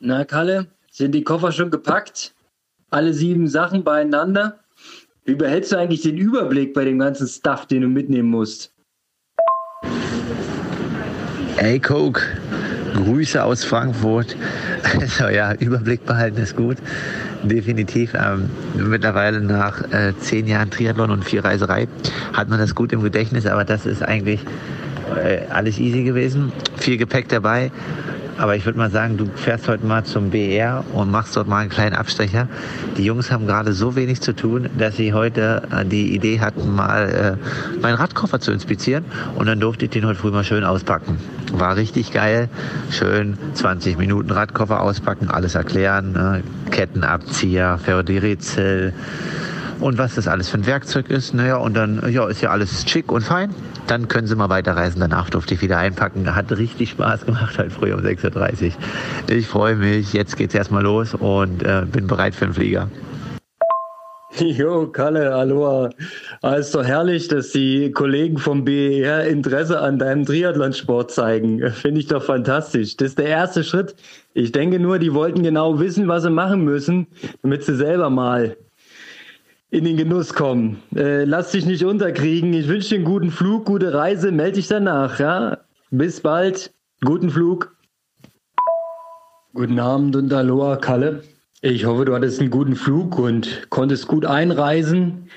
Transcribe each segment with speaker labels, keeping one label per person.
Speaker 1: Na, Kalle, sind die Koffer schon gepackt? Alle sieben Sachen beieinander? Wie behältst du eigentlich den Überblick bei dem ganzen Stuff, den du mitnehmen musst?
Speaker 2: Hey Coke, Grüße aus Frankfurt. Also ja, Überblick behalten ist gut. Definitiv. Ähm, mittlerweile nach äh, zehn Jahren Triathlon und viel Reiserei hat man das gut im Gedächtnis, aber das ist eigentlich äh, alles easy gewesen. Viel Gepäck dabei. Aber ich würde mal sagen, du fährst heute mal zum BR und machst dort mal einen kleinen Abstecher. Die Jungs haben gerade so wenig zu tun, dass sie heute äh, die Idee hatten, mal äh, meinen Radkoffer zu inspizieren. Und dann durfte ich den heute früh mal schön auspacken. War richtig geil. Schön 20 Minuten Radkoffer auspacken, alles erklären. Ne? Kettenabzieher, Ferroderizell und was das alles für ein Werkzeug ist. Naja, und dann ja, ist ja alles schick und fein. Dann können Sie mal weiterreisen. Danach durfte ich wieder einpacken. Hat richtig Spaß gemacht, halt früh um 6.30 Uhr. Ich freue mich. Jetzt geht's erstmal los und äh, bin bereit für den Flieger.
Speaker 1: Jo, Kalle, Aloha. Ah, ist doch herrlich, dass die Kollegen vom BER Interesse an deinem Triathlonsport zeigen. Finde ich doch fantastisch. Das ist der erste Schritt. Ich denke nur, die wollten genau wissen, was sie machen müssen, damit sie selber mal in den Genuss kommen. Äh, lass dich nicht unterkriegen. Ich wünsche dir einen guten Flug, gute Reise. Melde dich danach. Ja? Bis bald. Guten Flug. Guten Abend und Aloha, Kalle. Ich hoffe, du hattest einen guten Flug und konntest gut einreisen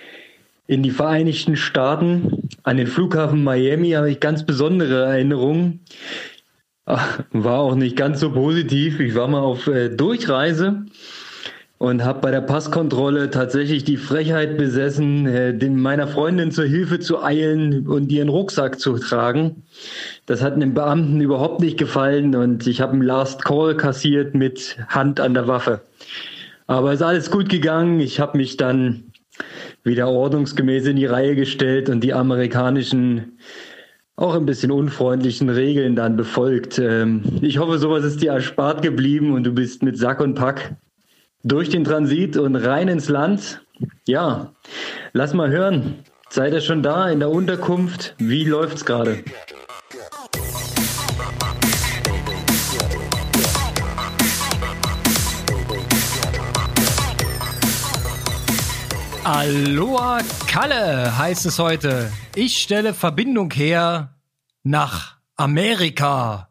Speaker 1: in die Vereinigten Staaten. An den Flughafen Miami habe ich ganz besondere Erinnerungen. War auch nicht ganz so positiv. Ich war mal auf äh, Durchreise und habe bei der Passkontrolle tatsächlich die Frechheit besessen, äh, meiner Freundin zur Hilfe zu eilen und ihren Rucksack zu tragen. Das hat einem Beamten überhaupt nicht gefallen und ich habe einen Last Call kassiert mit Hand an der Waffe. Aber es ist alles gut gegangen. Ich habe mich dann wieder ordnungsgemäß in die Reihe gestellt und die amerikanischen auch ein bisschen unfreundlichen Regeln dann befolgt. Ähm, ich hoffe, sowas ist dir erspart geblieben und du bist mit Sack und Pack durch den Transit und rein ins Land. Ja, lass mal hören. Seid ihr schon da in der Unterkunft? Wie läuft's gerade?
Speaker 3: Aloha Kalle heißt es heute. Ich stelle Verbindung her nach Amerika.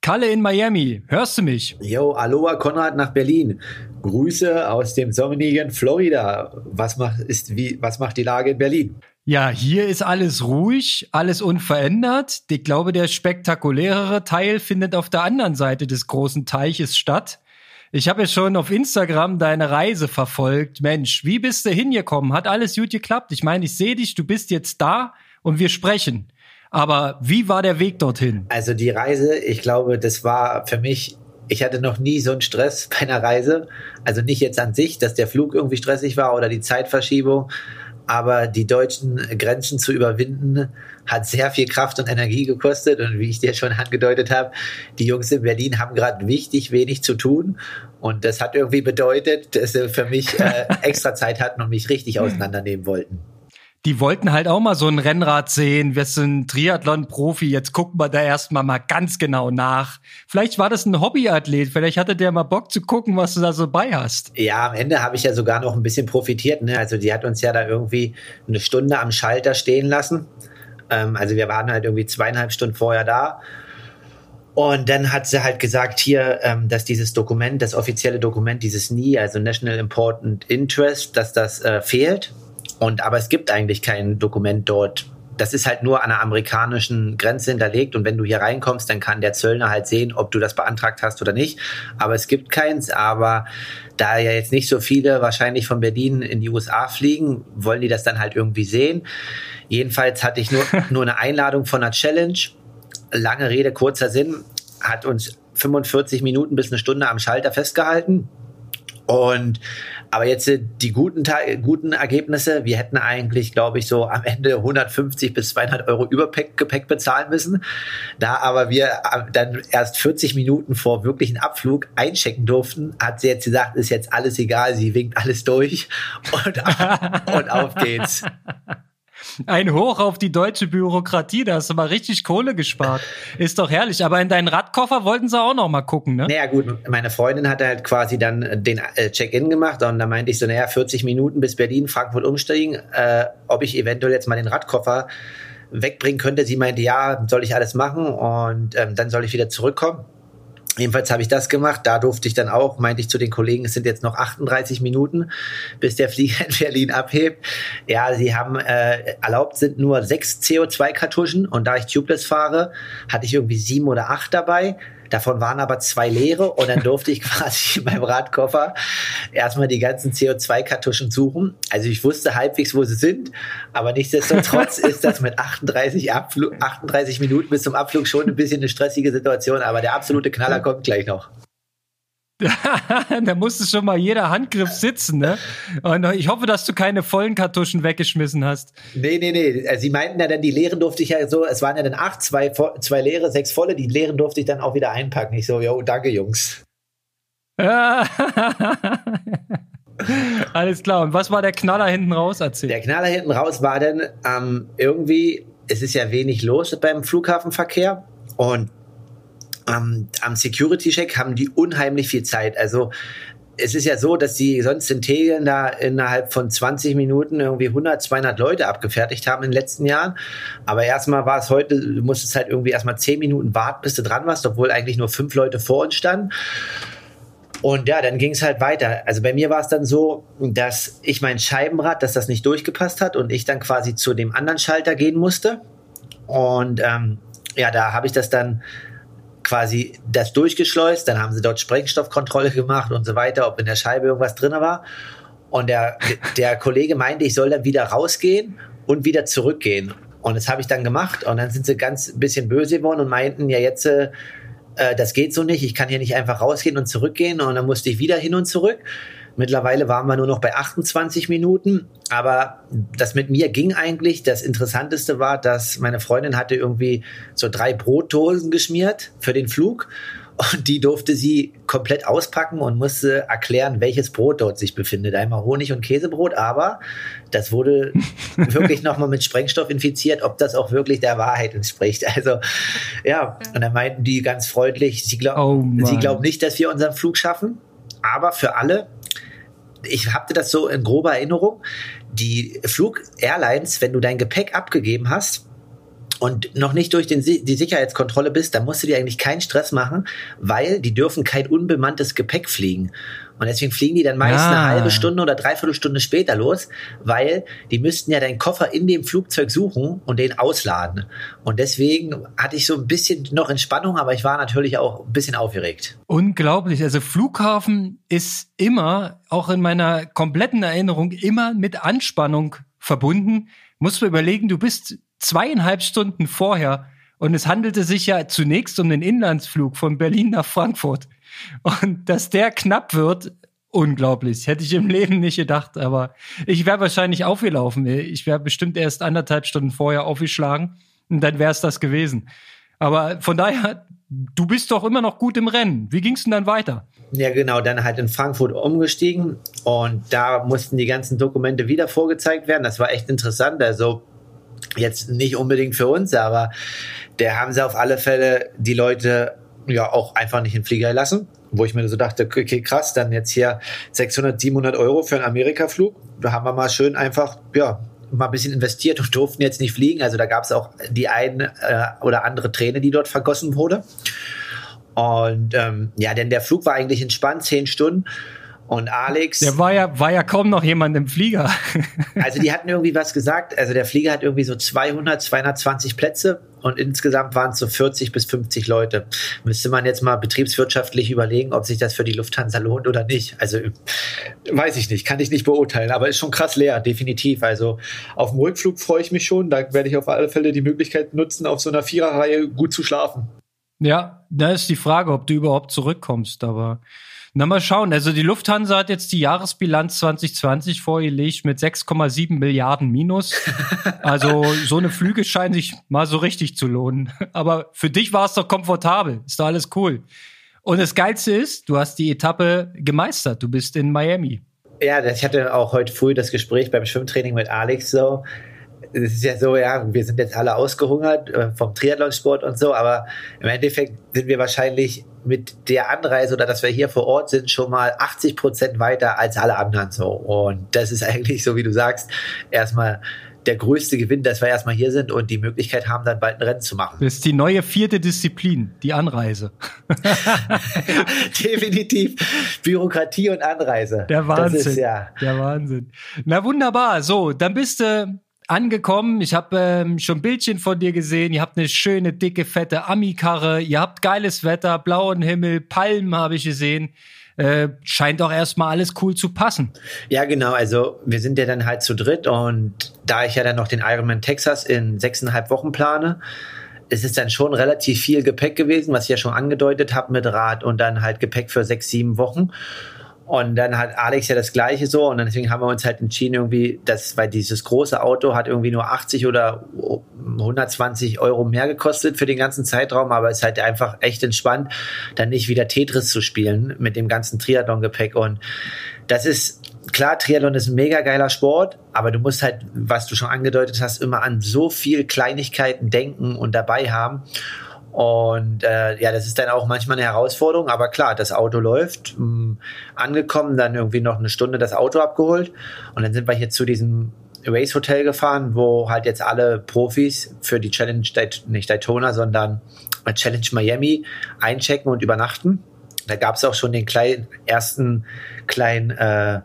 Speaker 3: Kalle in Miami, hörst du mich?
Speaker 2: Yo, Aloha Konrad nach Berlin. Grüße aus dem sonnigen Florida. Was macht, ist, wie, was macht die Lage in Berlin?
Speaker 3: Ja, hier ist alles ruhig, alles unverändert. Ich glaube, der spektakulärere Teil findet auf der anderen Seite des großen Teiches statt. Ich habe ja schon auf Instagram deine Reise verfolgt. Mensch, wie bist du hingekommen? Hat alles gut geklappt? Ich meine, ich sehe dich, du bist jetzt da und wir sprechen. Aber wie war der Weg dorthin?
Speaker 2: Also die Reise, ich glaube, das war für mich, ich hatte noch nie so einen Stress bei einer Reise. Also nicht jetzt an sich, dass der Flug irgendwie stressig war oder die Zeitverschiebung, aber die deutschen Grenzen zu überwinden, hat sehr viel Kraft und Energie gekostet. Und wie ich dir schon angedeutet habe, die Jungs in Berlin haben gerade wichtig wenig zu tun. Und das hat irgendwie bedeutet, dass sie für mich äh, extra Zeit hatten und mich richtig auseinandernehmen wollten
Speaker 3: die wollten halt auch mal so ein Rennrad sehen. Wir sind Triathlon-Profi, jetzt gucken wir da erstmal mal ganz genau nach. Vielleicht war das ein Hobbyathlet, vielleicht hatte der mal Bock zu gucken, was du da so bei hast.
Speaker 2: Ja, am Ende habe ich ja sogar noch ein bisschen profitiert. Ne? Also die hat uns ja da irgendwie eine Stunde am Schalter stehen lassen. Ähm, also wir waren halt irgendwie zweieinhalb Stunden vorher da. Und dann hat sie halt gesagt hier, ähm, dass dieses Dokument, das offizielle Dokument, dieses NI, also National Important Interest, dass das äh, fehlt. Und aber es gibt eigentlich kein Dokument dort. Das ist halt nur an der amerikanischen Grenze hinterlegt und wenn du hier reinkommst, dann kann der Zöllner halt sehen, ob du das beantragt hast oder nicht. Aber es gibt keins. Aber da ja jetzt nicht so viele wahrscheinlich von Berlin in die USA fliegen, wollen die das dann halt irgendwie sehen. Jedenfalls hatte ich nur, nur eine Einladung von einer Challenge. Lange Rede, kurzer Sinn, hat uns 45 Minuten bis eine Stunde am Schalter festgehalten. Und aber jetzt die guten, guten Ergebnisse, wir hätten eigentlich, glaube ich, so am Ende 150 bis 200 Euro Übergepäck bezahlen müssen. Da aber wir äh, dann erst 40 Minuten vor wirklichen Abflug einchecken durften, hat sie jetzt gesagt, ist jetzt alles egal, sie winkt alles durch und, und auf geht's.
Speaker 1: Ein Hoch auf die deutsche Bürokratie. Da hast du mal richtig Kohle gespart. Ist doch herrlich. Aber in deinen Radkoffer wollten sie auch noch mal gucken, ne?
Speaker 2: Naja, gut. Meine Freundin hatte halt quasi dann den äh, Check-in gemacht und da meinte ich so, naja, 40 Minuten bis Berlin, Frankfurt umsteigen, äh, ob ich eventuell jetzt mal den Radkoffer wegbringen könnte. Sie meinte, ja, soll ich alles machen und ähm, dann soll ich wieder zurückkommen. Jedenfalls habe ich das gemacht. Da durfte ich dann auch, meinte ich zu den Kollegen, es sind jetzt noch 38 Minuten, bis der Flieger in Berlin abhebt. Ja, sie haben äh, erlaubt sind nur sechs CO2-Kartuschen und da ich tubeless fahre, hatte ich irgendwie sieben oder acht dabei. Davon waren aber zwei leere und dann durfte ich quasi in meinem Radkoffer erstmal die ganzen CO2-Kartuschen suchen. Also ich wusste halbwegs, wo sie sind, aber nichtsdestotrotz ist das mit 38, Abflug, 38 Minuten bis zum Abflug schon ein bisschen eine stressige Situation, aber der absolute Knaller kommt gleich noch.
Speaker 1: da musste schon mal jeder Handgriff sitzen, ne? Und ich hoffe, dass du keine vollen Kartuschen weggeschmissen hast.
Speaker 2: Nee, nee, nee. Also, sie meinten ja dann, die leeren durfte ich ja so, es waren ja dann acht, zwei, zwei leere, sechs volle, die leeren durfte ich dann auch wieder einpacken. Ich so, jo, danke, Jungs.
Speaker 1: Alles klar. Und was war der Knaller hinten raus? Erzähl.
Speaker 2: Der Knaller hinten raus war dann ähm, irgendwie, es ist ja wenig los beim Flughafenverkehr und ähm, am Security-Check haben die unheimlich viel Zeit. Also es ist ja so, dass die sonst in Tegelen da innerhalb von 20 Minuten irgendwie 100, 200 Leute abgefertigt haben in den letzten Jahren. Aber erstmal war es heute, du musstest halt irgendwie erstmal 10 Minuten warten, bis du dran warst, obwohl eigentlich nur fünf Leute vor uns standen. Und ja, dann ging es halt weiter. Also bei mir war es dann so, dass ich mein Scheibenrad, dass das nicht durchgepasst hat und ich dann quasi zu dem anderen Schalter gehen musste. Und ähm, ja, da habe ich das dann quasi das durchgeschleust, dann haben sie dort Sprengstoffkontrolle gemacht und so weiter, ob in der Scheibe irgendwas drin war. Und der, der Kollege meinte, ich soll dann wieder rausgehen und wieder zurückgehen. Und das habe ich dann gemacht und dann sind sie ganz bisschen böse geworden und meinten, ja jetzt, äh, das geht so nicht, ich kann hier nicht einfach rausgehen und zurückgehen und dann musste ich wieder hin und zurück. Mittlerweile waren wir nur noch bei 28 Minuten. Aber das mit mir ging eigentlich. Das Interessanteste war, dass meine Freundin hatte irgendwie so drei Brotdosen geschmiert für den Flug. Und die durfte sie komplett auspacken und musste erklären, welches Brot dort sich befindet. Einmal Honig- und Käsebrot, aber das wurde wirklich nochmal mit Sprengstoff infiziert, ob das auch wirklich der Wahrheit entspricht. Also, ja, und dann meinten die ganz freundlich, sie, glaub, oh sie glauben nicht, dass wir unseren Flug schaffen. Aber für alle, ich hatte das so in grober Erinnerung, die Flug-Airlines, wenn du dein Gepäck abgegeben hast, und noch nicht durch den, die Sicherheitskontrolle bist, dann musst du dir eigentlich keinen Stress machen, weil die dürfen kein unbemanntes Gepäck fliegen. Und deswegen fliegen die dann meist ah. eine halbe Stunde oder dreiviertel Stunde später los, weil die müssten ja deinen Koffer in dem Flugzeug suchen und den ausladen. Und deswegen hatte ich so ein bisschen noch Entspannung, aber ich war natürlich auch ein bisschen aufgeregt.
Speaker 1: Unglaublich. Also Flughafen ist immer, auch in meiner kompletten Erinnerung, immer mit Anspannung verbunden. Musst du überlegen, du bist zweieinhalb Stunden vorher und es handelte sich ja zunächst um den Inlandsflug von Berlin nach Frankfurt. Und dass der knapp wird, unglaublich. Hätte ich im Leben nicht gedacht, aber ich wäre wahrscheinlich aufgelaufen. Ich wäre bestimmt erst anderthalb Stunden vorher aufgeschlagen und dann wäre es das gewesen. Aber von daher, du bist doch immer noch gut im Rennen. Wie ging es denn dann weiter?
Speaker 2: Ja, genau, dann halt in Frankfurt umgestiegen und da mussten die ganzen Dokumente wieder vorgezeigt werden. Das war echt interessant. Also jetzt nicht unbedingt für uns, aber der haben sie auf alle Fälle die Leute ja auch einfach nicht in den Flieger lassen, wo ich mir so dachte, okay, krass, dann jetzt hier 600, 700 Euro für einen Amerika-Flug. Da haben wir mal schön einfach, ja, mal ein bisschen investiert und durften jetzt nicht fliegen. Also da gab es auch die eine äh, oder andere Träne, die dort vergossen wurde. Und ähm, ja, denn der Flug war eigentlich entspannt, zehn Stunden. Und Alex.
Speaker 1: Der war ja, war ja kaum noch jemand im Flieger.
Speaker 2: also die hatten irgendwie was gesagt. Also der Flieger hat irgendwie so 200, 220 Plätze und insgesamt waren es so 40 bis 50 Leute. Müsste man jetzt mal betriebswirtschaftlich überlegen, ob sich das für die Lufthansa lohnt oder nicht. Also weiß ich nicht, kann ich nicht beurteilen, aber ist schon krass leer, definitiv. Also auf dem Rückflug freue ich mich schon. Da werde ich auf alle Fälle die Möglichkeit nutzen, auf so einer Viererreihe gut zu schlafen.
Speaker 1: Ja, da ist die Frage, ob du überhaupt zurückkommst, aber na, mal schauen. Also die Lufthansa hat jetzt die Jahresbilanz 2020 vorgelegt mit 6,7 Milliarden Minus. Also so eine Flüge scheinen sich mal so richtig zu lohnen. Aber für dich war es doch komfortabel. Ist doch alles cool. Und das Geilste ist, du hast die Etappe gemeistert. Du bist in Miami.
Speaker 2: Ja, ich hatte auch heute früh das Gespräch beim Schwimmtraining mit Alex so es ist ja so, ja, wir sind jetzt alle ausgehungert äh, vom Triathlonsport und so, aber im Endeffekt sind wir wahrscheinlich mit der Anreise oder dass wir hier vor Ort sind, schon mal 80 Prozent weiter als alle anderen so. Und das ist eigentlich so, wie du sagst, erstmal der größte Gewinn, dass wir erstmal hier sind und die Möglichkeit haben, dann bald ein Rennen zu machen.
Speaker 1: Das ist die neue vierte Disziplin, die Anreise.
Speaker 2: Definitiv. Bürokratie und Anreise.
Speaker 1: Der Wahnsinn. Ist, ja. Der Wahnsinn. Na wunderbar. So, dann bist du angekommen. Ich habe ähm, schon Bildchen von dir gesehen. Ihr habt eine schöne, dicke, fette Ami-Karre. Ihr habt geiles Wetter, blauen Himmel, Palmen habe ich gesehen äh, scheint auch erstmal alles cool zu passen.
Speaker 2: Ja, genau. Also wir sind ja dann halt zu dritt und da ich ja dann noch den Ironman Texas in sechseinhalb Wochen plane, es ist dann schon relativ viel Gepäck gewesen, was ich ja schon angedeutet habe mit Rad und dann halt Gepäck für sechs, sieben Wochen. Und dann hat Alex ja das gleiche so. Und deswegen haben wir uns halt entschieden irgendwie, dass, weil dieses große Auto hat irgendwie nur 80 oder 120 Euro mehr gekostet für den ganzen Zeitraum, aber es ist halt einfach echt entspannt, dann nicht wieder Tetris zu spielen mit dem ganzen Triathlon-Gepäck. Und das ist, klar, Triathlon ist ein mega geiler Sport, aber du musst halt, was du schon angedeutet hast, immer an so viel Kleinigkeiten denken und dabei haben. Und äh, ja, das ist dann auch manchmal eine Herausforderung, aber klar, das Auto läuft, mh, hm, angekommen, dann irgendwie noch eine Stunde das Auto abgeholt und dann sind wir hier zu diesem Race Hotel gefahren, wo halt jetzt alle Profis für die Challenge, nicht Daytona, sondern Challenge Miami einchecken und übernachten. Da gab es auch schon den kleinen, ersten kleinen äh,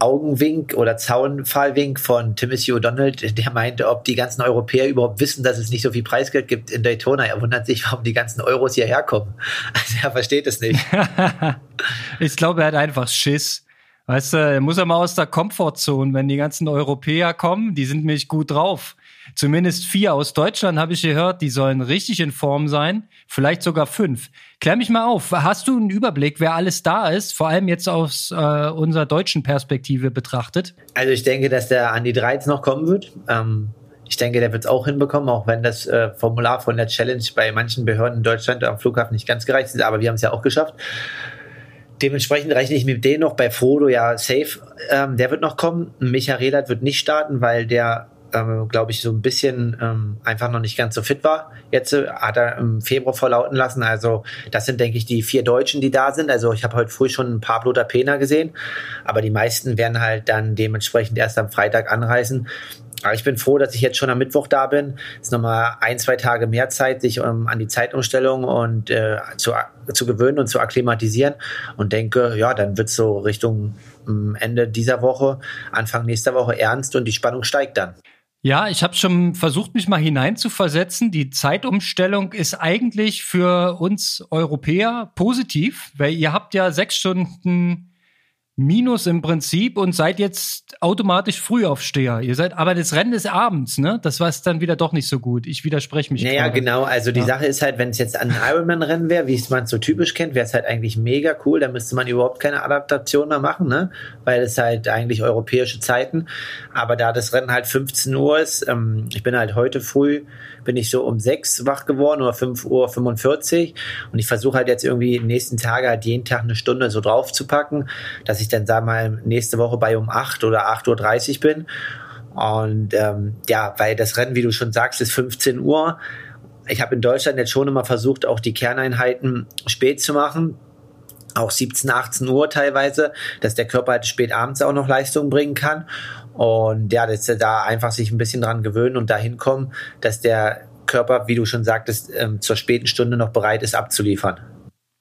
Speaker 2: Augenwink oder Zaunfallwink von Timothy O'Donnell, der meinte, ob die ganzen Europäer überhaupt wissen, dass es nicht so viel Preisgeld gibt in Daytona. Er wundert sich, warum die ganzen Euros hierher kommen. Also er versteht es nicht.
Speaker 1: ich glaube, er hat einfach Schiss. Weißt du, er muss er mal aus der Komfortzone, wenn die ganzen Europäer kommen, die sind nämlich gut drauf. Zumindest vier aus Deutschland habe ich gehört, die sollen richtig in Form sein. Vielleicht sogar fünf. Klär mich mal auf. Hast du einen Überblick, wer alles da ist? Vor allem jetzt aus äh, unserer deutschen Perspektive betrachtet.
Speaker 2: Also ich denke, dass der Andi Dreiz noch kommen wird. Ähm, ich denke, der wird es auch hinbekommen, auch wenn das äh, Formular von der Challenge bei manchen Behörden in Deutschland am Flughafen nicht ganz gereicht ist. Aber wir haben es ja auch geschafft. Dementsprechend rechne ich mit denen noch bei Frodo ja safe. Ähm, der wird noch kommen. Micha Rehlert wird nicht starten, weil der ähm, glaube ich, so ein bisschen ähm, einfach noch nicht ganz so fit war. Jetzt äh, hat er im Februar verlauten lassen. Also das sind, denke ich, die vier Deutschen, die da sind. Also ich habe heute früh schon ein Pablo da Pena gesehen, aber die meisten werden halt dann dementsprechend erst am Freitag anreisen. Aber ich bin froh, dass ich jetzt schon am Mittwoch da bin. Es ist nochmal ein, zwei Tage mehr Zeit, sich um, an die Zeitumstellung und äh, zu, zu gewöhnen und zu akklimatisieren. Und denke, ja, dann wird es so Richtung ähm, Ende dieser Woche, Anfang nächster Woche ernst und die Spannung steigt dann.
Speaker 1: Ja, ich habe schon versucht, mich mal hineinzuversetzen. Die Zeitumstellung ist eigentlich für uns Europäer positiv, weil ihr habt ja sechs Stunden Minus im Prinzip und seid jetzt automatisch Frühaufsteher. Ihr seid, aber das Rennen ist abends, ne? Das war es dann wieder doch nicht so gut. Ich widerspreche mich.
Speaker 2: Naja, gerade. genau. Also die ja. Sache ist halt, wenn es jetzt ein Ironman-Rennen wäre, wie es man so typisch kennt, wäre es halt eigentlich mega cool. Da müsste man überhaupt keine Adaptation mehr machen, ne? Weil es halt eigentlich europäische Zeiten. Aber da das Rennen halt 15 Uhr ist, ähm, ich bin halt heute früh bin ich so um sechs wach geworden oder 5 Uhr 45 und ich versuche halt jetzt irgendwie den nächsten Tage halt jeden Tag eine Stunde so drauf zu packen, dass ich dann sag mal nächste Woche bei um 8 oder 8.30 Uhr bin und ähm, ja, weil das Rennen, wie du schon sagst, ist 15 Uhr. Ich habe in Deutschland jetzt schon immer versucht, auch die Kerneinheiten spät zu machen auch 17, 18 Uhr teilweise, dass der Körper halt spät abends auch noch Leistung bringen kann. Und ja, dass er da einfach sich ein bisschen dran gewöhnen und dahin kommen, dass der Körper, wie du schon sagtest, ähm, zur späten Stunde noch bereit ist abzuliefern.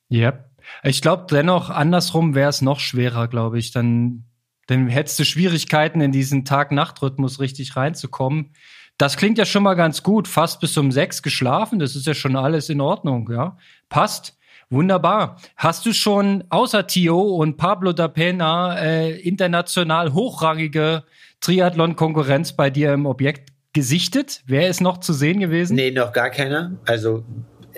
Speaker 1: Ja, yep. Ich glaube dennoch andersrum wäre es noch schwerer, glaube ich. Dann, dann hättest du Schwierigkeiten in diesen Tag-Nacht-Rhythmus richtig reinzukommen. Das klingt ja schon mal ganz gut. Fast bis um sechs geschlafen, das ist ja schon alles in Ordnung, ja. Passt. Wunderbar. Hast du schon außer Tio und Pablo da Pena äh, international hochrangige Triathlon-Konkurrenz bei dir im Objekt gesichtet? Wer ist noch zu sehen gewesen?
Speaker 2: Nee, noch gar keiner. Also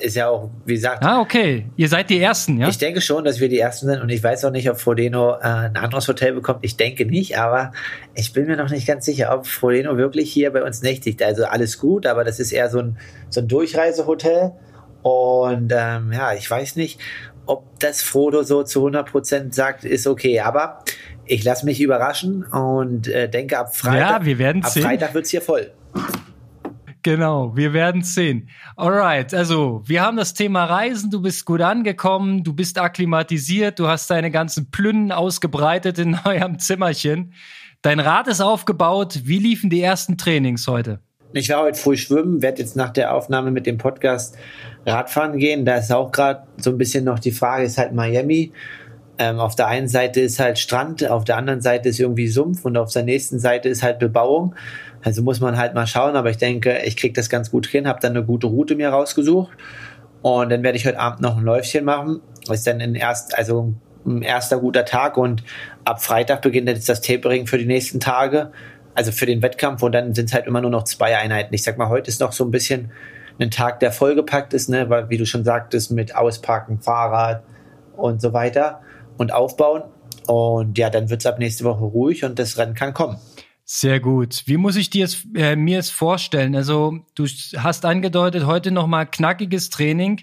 Speaker 2: ist ja auch, wie gesagt.
Speaker 1: Ah, okay. Ihr seid die Ersten, ja?
Speaker 2: Ich denke schon, dass wir die Ersten sind und ich weiß auch nicht, ob Frodeno äh, ein anderes Hotel bekommt. Ich denke nicht, aber ich bin mir noch nicht ganz sicher, ob Frodeno wirklich hier bei uns nächtigt. Also alles gut, aber das ist eher so ein, so ein Durchreisehotel und ähm, ja, ich weiß nicht, ob das Frodo so zu 100% sagt, ist okay. Aber ich lasse mich überraschen und äh, denke ab Freitag.
Speaker 1: Ja, wir
Speaker 2: ab. Freitag wird's hier voll.
Speaker 1: Genau, wir werden sehen. Alright, also wir haben das Thema Reisen, du bist gut angekommen, du bist akklimatisiert, du hast deine ganzen Plünnen ausgebreitet in eurem Zimmerchen. Dein Rad ist aufgebaut. Wie liefen die ersten Trainings heute?
Speaker 2: Ich war heute früh schwimmen, werde jetzt nach der Aufnahme mit dem Podcast Radfahren gehen. Da ist auch gerade so ein bisschen noch die Frage, ist halt Miami. Ähm, auf der einen Seite ist halt Strand, auf der anderen Seite ist irgendwie Sumpf und auf der nächsten Seite ist halt Bebauung. Also muss man halt mal schauen, aber ich denke, ich kriege das ganz gut hin, habe dann eine gute Route mir rausgesucht und dann werde ich heute Abend noch ein Läufchen machen. Das ist dann in erst, also ein erster guter Tag und ab Freitag beginnt jetzt das Tapering für die nächsten Tage, also für den Wettkampf und dann sind es halt immer nur noch zwei Einheiten. Ich sag mal, heute ist noch so ein bisschen ein Tag, der vollgepackt ist, ne, weil wie du schon sagtest, mit Auspacken, Fahrrad und so weiter und Aufbauen. Und ja, dann wird es ab nächste Woche ruhig und das Rennen kann kommen.
Speaker 1: Sehr gut. Wie muss ich dir es, äh, mir es vorstellen? Also du hast angedeutet, heute nochmal knackiges Training.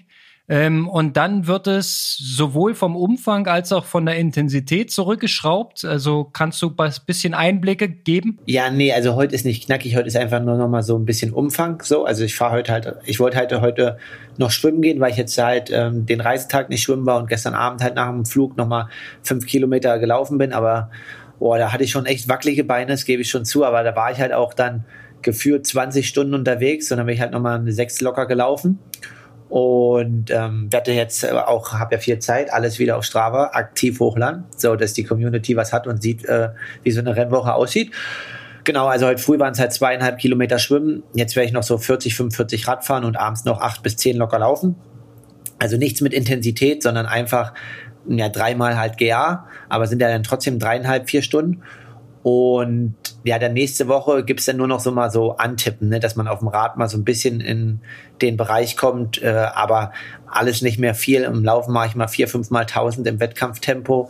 Speaker 1: Ähm, und dann wird es sowohl vom Umfang als auch von der Intensität zurückgeschraubt. Also kannst du ein bisschen Einblicke geben?
Speaker 2: Ja, nee, also heute ist nicht knackig, heute ist einfach nur nochmal so ein bisschen Umfang. So, also ich fahre heute halt, ich wollte halt heute noch schwimmen gehen, weil ich jetzt halt ähm, den Reisetag nicht schwimmen war und gestern Abend halt nach dem Flug nochmal fünf Kilometer gelaufen bin. Aber boah, da hatte ich schon echt wackelige Beine, das gebe ich schon zu, aber da war ich halt auch dann geführt 20 Stunden unterwegs und dann bin ich halt nochmal eine sechs locker gelaufen und ähm, werde jetzt auch, habe ja viel Zeit, alles wieder auf Strava aktiv hochladen, so dass die Community was hat und sieht, äh, wie so eine Rennwoche aussieht. Genau, also heute früh waren es halt zweieinhalb Kilometer schwimmen. Jetzt werde ich noch so 40, 45 Rad fahren und abends noch acht bis zehn locker laufen. Also nichts mit Intensität, sondern einfach ja, dreimal halt GA, aber sind ja dann trotzdem dreieinhalb, vier Stunden. Und ja, dann nächste Woche gibt's dann nur noch so mal so Antippen, ne, dass man auf dem Rad mal so ein bisschen in den Bereich kommt, äh, aber alles nicht mehr viel. Im Laufen mache ich mal vier, fünf Mal tausend im Wettkampftempo.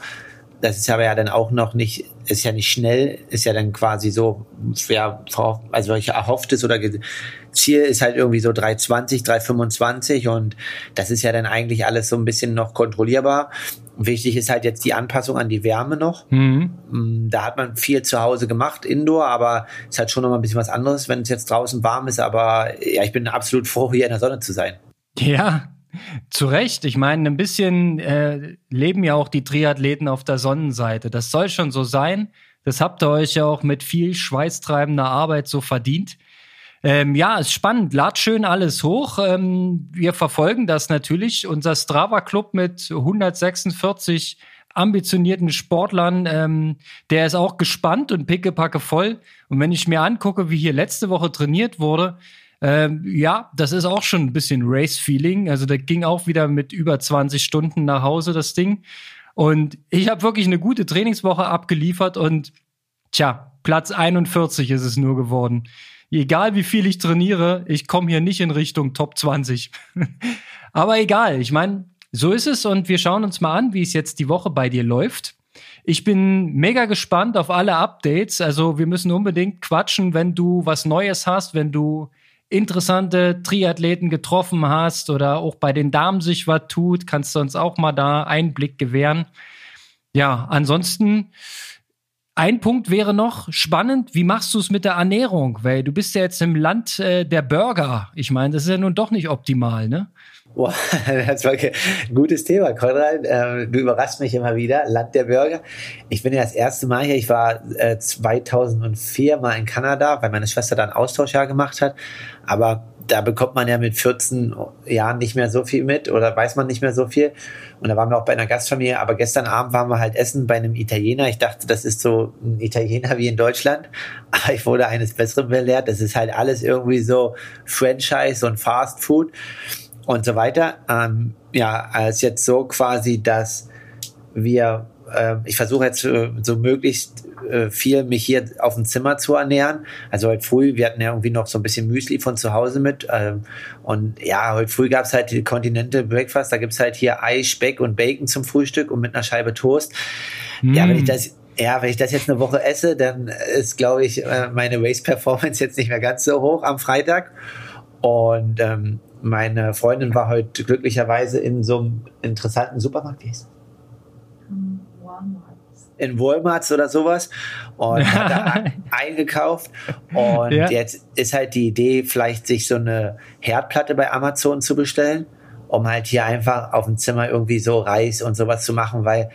Speaker 2: Das ist aber ja dann auch noch nicht, ist ja nicht schnell, ist ja dann quasi so, ja, also ich erhofftes oder Ziel ist halt irgendwie so 320, 325 und das ist ja dann eigentlich alles so ein bisschen noch kontrollierbar. Wichtig ist halt jetzt die Anpassung an die Wärme noch. Mhm. Mm, da hat man viel zu Hause gemacht, Indoor, aber es ist halt schon noch mal ein bisschen was anderes, wenn es jetzt draußen warm ist. Aber ja, ich bin absolut froh, hier in der Sonne zu sein.
Speaker 1: Ja, zu Recht. Ich meine, ein bisschen äh, leben ja auch die Triathleten auf der Sonnenseite. Das soll schon so sein. Das habt ihr euch ja auch mit viel schweißtreibender Arbeit so verdient. Ähm, ja, ist spannend. Lad schön alles hoch. Ähm, wir verfolgen das natürlich. Unser Strava Club mit 146 ambitionierten Sportlern, ähm, der ist auch gespannt und pickepacke voll. Und wenn ich mir angucke, wie hier letzte Woche trainiert wurde, ähm, ja, das ist auch schon ein bisschen Race-Feeling. Also da ging auch wieder mit über 20 Stunden nach Hause das Ding. Und ich habe wirklich eine gute Trainingswoche abgeliefert und tja, Platz 41 ist es nur geworden egal wie viel ich trainiere, ich komme hier nicht in Richtung Top 20. Aber egal, ich meine, so ist es und wir schauen uns mal an, wie es jetzt die Woche bei dir läuft. Ich bin mega gespannt auf alle Updates. Also wir müssen unbedingt quatschen, wenn du was Neues hast, wenn du interessante Triathleten getroffen hast oder auch bei den Damen sich was tut, kannst du uns auch mal da Einblick gewähren. Ja, ansonsten ein Punkt wäre noch spannend, wie machst du es mit der Ernährung? Weil du bist ja jetzt im Land äh, der Burger. Ich meine, das ist ja nun doch nicht optimal, ne?
Speaker 2: Boah, das war ein gutes Thema, Konrad. Ähm, du überraschst mich immer wieder. Land der Burger. Ich bin ja das erste Mal hier. Ich war äh, 2004 mal in Kanada, weil meine Schwester da ein Austauschjahr gemacht hat. Aber da bekommt man ja mit 14 Jahren nicht mehr so viel mit oder weiß man nicht mehr so viel. Und da waren wir auch bei einer Gastfamilie, aber gestern Abend waren wir halt essen bei einem Italiener. Ich dachte, das ist so ein Italiener wie in Deutschland, aber ich wurde eines Besseren belehrt. Das ist halt alles irgendwie so Franchise und Fast Food und so weiter. Ähm, ja, als jetzt so quasi, dass wir äh, ich versuche jetzt äh, so möglichst äh, viel mich hier auf dem Zimmer zu ernähren. Also heute früh, wir hatten ja irgendwie noch so ein bisschen Müsli von zu Hause mit. Ähm, und ja, heute früh gab's halt die Continental Breakfast. Da gibt's halt hier Ei, Speck und Bacon zum Frühstück und mit einer Scheibe Toast. Mm. Ja, wenn ich das ja, wenn ich das jetzt eine Woche esse, dann ist, glaube ich, äh, meine Race Performance jetzt nicht mehr ganz so hoch am Freitag. Und ähm, meine Freundin war heute glücklicherweise in so einem interessanten Supermarkt. Wie heißt in Walmart oder sowas und hat da eingekauft. Und ja. jetzt ist halt die Idee, vielleicht sich so eine Herdplatte bei Amazon zu bestellen, um halt hier einfach auf dem Zimmer irgendwie so Reis und sowas zu machen, weil,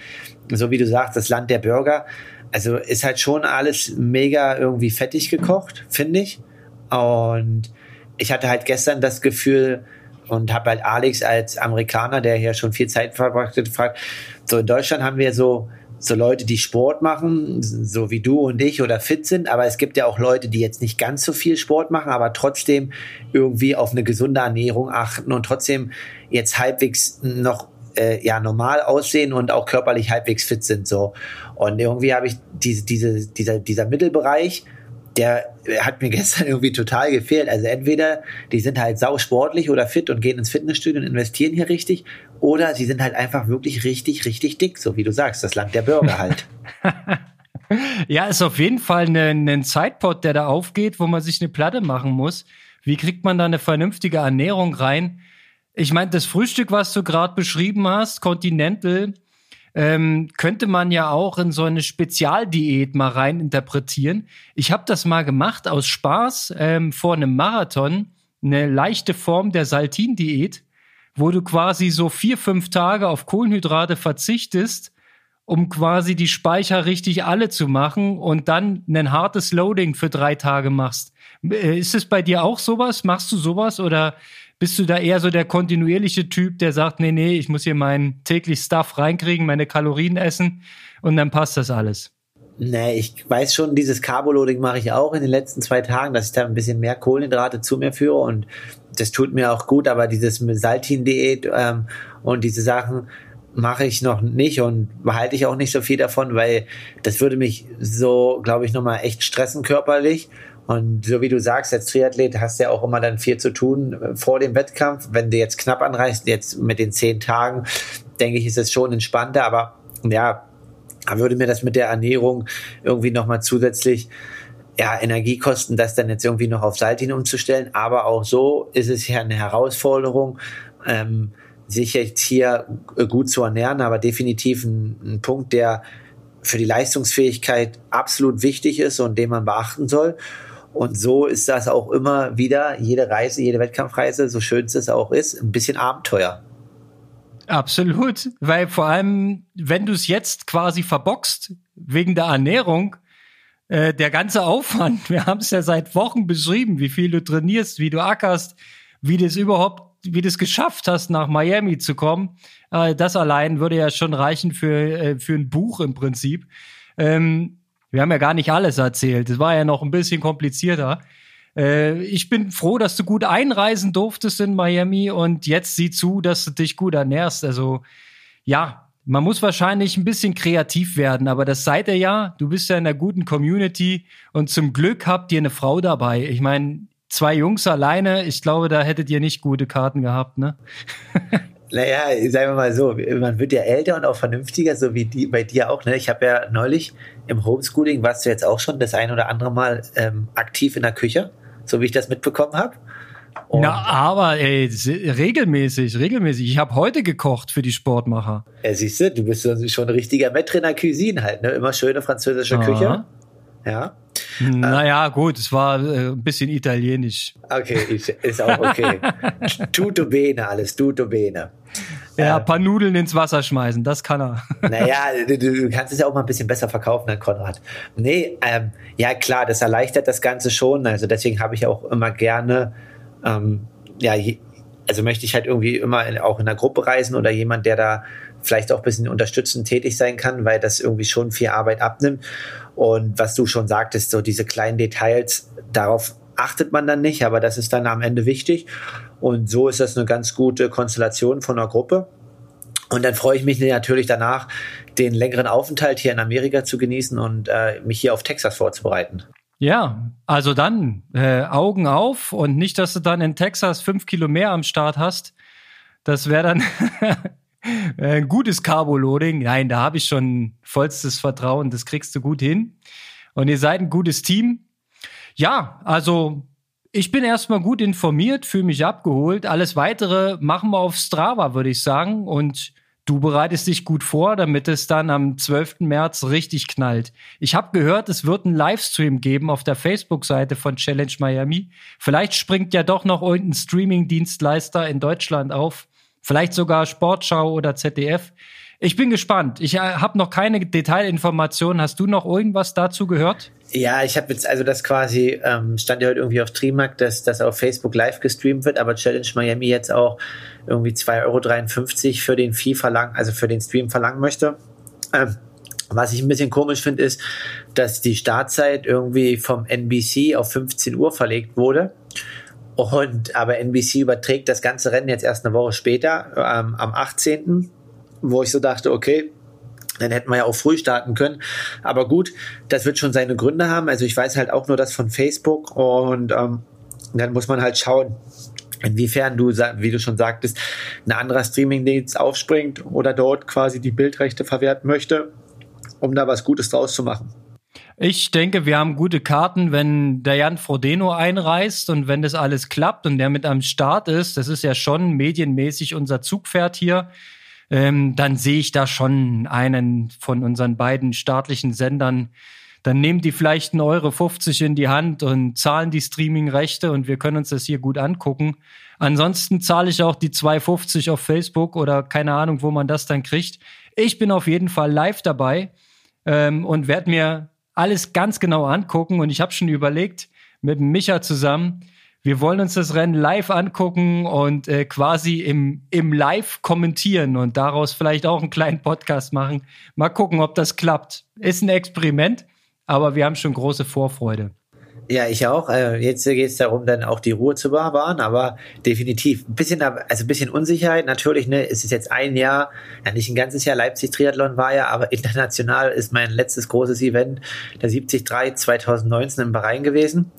Speaker 2: so wie du sagst, das Land der Bürger, also ist halt schon alles mega irgendwie fettig gekocht, finde ich. Und ich hatte halt gestern das Gefühl, und habe halt Alex als Amerikaner, der hier schon viel Zeit verbracht hat, gefragt, so in Deutschland haben wir so so Leute, die Sport machen, so wie du und ich oder fit sind, aber es gibt ja auch Leute, die jetzt nicht ganz so viel Sport machen, aber trotzdem irgendwie auf eine gesunde Ernährung achten und trotzdem jetzt halbwegs noch äh, ja normal aussehen und auch körperlich halbwegs fit sind so. Und irgendwie habe ich diese diese dieser dieser Mittelbereich der hat mir gestern irgendwie total gefehlt. Also entweder die sind halt sau sportlich oder fit und gehen ins Fitnessstudio und investieren hier richtig, oder sie sind halt einfach wirklich richtig, richtig dick, so wie du sagst, das Land der Bürger halt.
Speaker 1: ja, ist auf jeden Fall ein, ein Zeitpot, der da aufgeht, wo man sich eine Platte machen muss. Wie kriegt man da eine vernünftige Ernährung rein? Ich meine, das Frühstück, was du gerade beschrieben hast, Continental, ähm, könnte man ja auch in so eine Spezialdiät mal rein interpretieren. Ich habe das mal gemacht aus Spaß ähm, vor einem Marathon, eine leichte Form der Saltin-Diät, wo du quasi so vier, fünf Tage auf Kohlenhydrate verzichtest, um quasi die Speicher richtig alle zu machen und dann ein hartes Loading für drei Tage machst. Äh, ist es bei dir auch sowas? Machst du sowas oder bist du da eher so der kontinuierliche Typ, der sagt, nee, nee, ich muss hier meinen täglich Stuff reinkriegen, meine Kalorien essen und dann passt das alles?
Speaker 2: Nee, ich weiß schon, dieses Carboloading mache ich auch in den letzten zwei Tagen, dass ich da ein bisschen mehr Kohlenhydrate zu mir führe und das tut mir auch gut, aber dieses Saltin-Diät ähm, und diese Sachen mache ich noch nicht und behalte ich auch nicht so viel davon, weil das würde mich so, glaube ich, nochmal echt stressen körperlich und so wie du sagst, als Triathlet hast du ja auch immer dann viel zu tun äh, vor dem Wettkampf. Wenn du jetzt knapp anreißt, jetzt mit den zehn Tagen, denke ich, ist es schon entspannter. Aber ja, würde mir das mit der Ernährung irgendwie nochmal zusätzlich ja, Energie kosten, das dann jetzt irgendwie noch auf Saltin umzustellen. Aber auch so ist es ja eine Herausforderung, ähm, sich jetzt hier äh, gut zu ernähren, aber definitiv ein, ein Punkt, der für die Leistungsfähigkeit absolut wichtig ist und den man beachten soll. Und so ist das auch immer wieder, jede Reise, jede Wettkampfreise, so schön es auch ist, ein bisschen Abenteuer.
Speaker 1: Absolut, weil vor allem, wenn du es jetzt quasi verboxt, wegen der Ernährung, äh, der ganze Aufwand, wir haben es ja seit Wochen beschrieben, wie viel du trainierst, wie du ackerst, wie du es überhaupt, wie du es geschafft hast, nach Miami zu kommen, äh, das allein würde ja schon reichen für, äh, für ein Buch im Prinzip. Ähm, wir haben ja gar nicht alles erzählt. Es war ja noch ein bisschen komplizierter. Äh, ich bin froh, dass du gut einreisen durftest in Miami und jetzt sieh zu, dass du dich gut ernährst. Also ja, man muss wahrscheinlich ein bisschen kreativ werden, aber das seid ihr ja. Du bist ja in einer guten Community und zum Glück habt ihr eine Frau dabei. Ich meine, zwei Jungs alleine, ich glaube, da hättet ihr nicht gute Karten gehabt, ne?
Speaker 2: Naja, sagen wir mal so, man wird ja älter und auch vernünftiger, so wie die bei dir auch. Ne? Ich habe ja neulich im Homeschooling, warst du jetzt auch schon das ein oder andere Mal ähm, aktiv in der Küche, so wie ich das mitbekommen habe.
Speaker 1: Na, aber ey, regelmäßig, regelmäßig. Ich habe heute gekocht für die Sportmacher.
Speaker 2: Ja, siehst du, du bist schon ein richtiger Maître in der Cuisine halt, ne? Immer schöne französische Aha. Küche. Ja.
Speaker 1: Naja, gut, es war äh, ein bisschen italienisch.
Speaker 2: Okay, ist auch okay. tutto bene, alles, tutto bene.
Speaker 1: Ja, ein paar Nudeln ins Wasser schmeißen, das kann er.
Speaker 2: Naja, du, du kannst es ja auch mal ein bisschen besser verkaufen dann, Konrad. Nee, ähm, ja klar, das erleichtert das Ganze schon. Also deswegen habe ich auch immer gerne, ähm, ja, also möchte ich halt irgendwie immer in, auch in einer Gruppe reisen oder jemand, der da vielleicht auch ein bisschen unterstützend tätig sein kann, weil das irgendwie schon viel Arbeit abnimmt. Und was du schon sagtest, so diese kleinen Details, darauf achtet man dann nicht, aber das ist dann am Ende wichtig. Und so ist das eine ganz gute Konstellation von einer Gruppe. Und dann freue ich mich natürlich danach, den längeren Aufenthalt hier in Amerika zu genießen und äh, mich hier auf Texas vorzubereiten.
Speaker 1: Ja, also dann äh, Augen auf und nicht, dass du dann in Texas fünf Kilo mehr am Start hast. Das wäre dann ein gutes Carbo-Loading. Nein, da habe ich schon vollstes Vertrauen. Das kriegst du gut hin. Und ihr seid ein gutes Team. Ja, also ich bin erstmal gut informiert, fühle mich abgeholt. Alles weitere machen wir auf Strava, würde ich sagen. Und du bereitest dich gut vor, damit es dann am 12. März richtig knallt. Ich habe gehört, es wird einen Livestream geben auf der Facebook-Seite von Challenge Miami. Vielleicht springt ja doch noch irgendein Streaming-Dienstleister in Deutschland auf. Vielleicht sogar Sportschau oder ZDF. Ich bin gespannt. Ich äh, habe noch keine Detailinformationen. Hast du noch irgendwas dazu gehört?
Speaker 2: Ja, ich habe jetzt, also das quasi, ähm, stand ja heute irgendwie auf Trimark, dass das auf Facebook live gestreamt wird, aber Challenge Miami jetzt auch irgendwie 2,53 Euro für den Fee verlangen, also für den Stream verlangen möchte. Ähm, was ich ein bisschen komisch finde, ist, dass die Startzeit irgendwie vom NBC auf 15 Uhr verlegt wurde. Und aber NBC überträgt das ganze Rennen jetzt erst eine Woche später, ähm, am 18 wo ich so dachte, okay, dann hätten wir ja auch früh starten können. Aber gut, das wird schon seine Gründe haben. Also ich weiß halt auch nur das von Facebook und ähm, dann muss man halt schauen, inwiefern du, wie du schon sagtest, ein anderer Streamingdienst aufspringt oder dort quasi die Bildrechte verwerten möchte, um da was Gutes draus zu machen.
Speaker 1: Ich denke, wir haben gute Karten, wenn der Jan Frodeno einreist und wenn das alles klappt und der mit am Start ist. Das ist ja schon medienmäßig unser Zugpferd hier ähm, dann sehe ich da schon einen von unseren beiden staatlichen Sendern. Dann nehmen die vielleicht einen Euro 50 in die Hand und zahlen die Streaming-Rechte und wir können uns das hier gut angucken. Ansonsten zahle ich auch die 2,50 auf Facebook oder keine Ahnung, wo man das dann kriegt. Ich bin auf jeden Fall live dabei ähm, und werde mir alles ganz genau angucken und ich habe schon überlegt, mit Micha zusammen, wir wollen uns das Rennen live angucken und äh, quasi im, im Live kommentieren und daraus vielleicht auch einen kleinen Podcast machen. Mal gucken, ob das klappt. Ist ein Experiment, aber wir haben schon große Vorfreude.
Speaker 2: Ja, ich auch. Äh, jetzt geht es darum, dann auch die Ruhe zu bewahren, aber definitiv ein bisschen, also ein bisschen Unsicherheit. Natürlich, ne, es ist jetzt ein Jahr, ja nicht ein ganzes Jahr Leipzig Triathlon war ja, aber international ist mein letztes großes Event der 73 2019 im Bahrain gewesen.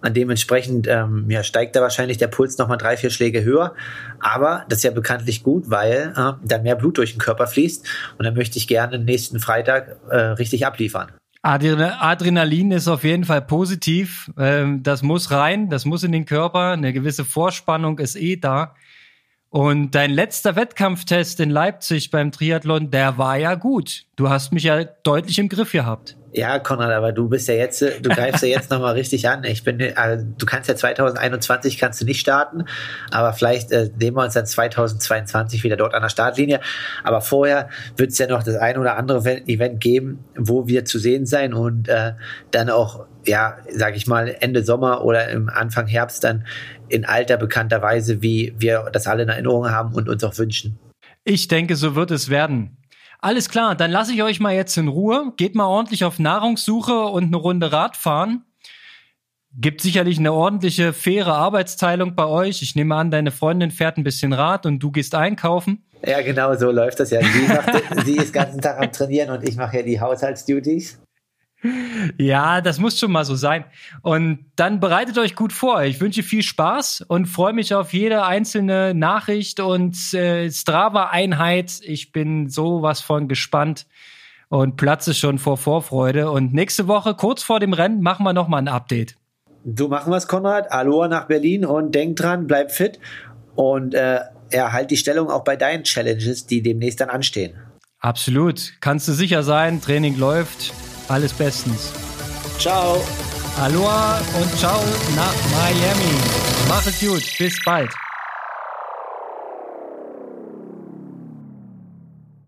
Speaker 2: Und dementsprechend ähm, ja, steigt da wahrscheinlich der Puls nochmal drei, vier Schläge höher. Aber das ist ja bekanntlich gut, weil äh, da mehr Blut durch den Körper fließt. Und dann möchte ich gerne nächsten Freitag äh, richtig abliefern.
Speaker 1: Adrenalin ist auf jeden Fall positiv. Ähm, das muss rein, das muss in den Körper. Eine gewisse Vorspannung ist eh da. Und dein letzter Wettkampftest in Leipzig beim Triathlon, der war ja gut. Du hast mich ja deutlich im Griff gehabt.
Speaker 2: Ja, Konrad, aber du bist ja jetzt, du greifst ja jetzt nochmal richtig an. Ich bin, also, du kannst ja 2021 kannst du nicht starten, aber vielleicht äh, nehmen wir uns dann 2022 wieder dort an der Startlinie. Aber vorher wird es ja noch das ein oder andere Event geben, wo wir zu sehen sein und äh, dann auch, ja, sag ich mal, Ende Sommer oder im Anfang Herbst dann in alter bekannter Weise, wie wir das alle in Erinnerung haben und uns auch wünschen.
Speaker 1: Ich denke, so wird es werden. Alles klar, dann lasse ich euch mal jetzt in Ruhe. Geht mal ordentlich auf Nahrungssuche und eine Runde Radfahren. Gibt sicherlich eine ordentliche, faire Arbeitsteilung bei euch. Ich nehme an, deine Freundin fährt ein bisschen Rad und du gehst einkaufen.
Speaker 2: Ja, genau so läuft das ja. Sie, macht, sie ist den ganzen Tag am Trainieren und ich mache ja die Haushaltsduties.
Speaker 1: Ja, das muss schon mal so sein. Und dann bereitet euch gut vor. Ich wünsche viel Spaß und freue mich auf jede einzelne Nachricht und äh, Strava-Einheit. Ich bin sowas von gespannt und platze schon vor Vorfreude. Und nächste Woche, kurz vor dem Rennen, machen wir nochmal ein Update.
Speaker 2: Du machen was, Konrad. Aloha nach Berlin und denk dran, bleib fit und äh, erhalt die Stellung auch bei deinen Challenges, die demnächst dann anstehen.
Speaker 1: Absolut. Kannst du sicher sein, Training läuft. Alles bestens.
Speaker 2: Ciao.
Speaker 1: Aloha und ciao nach Miami. Mach es gut. Bis bald.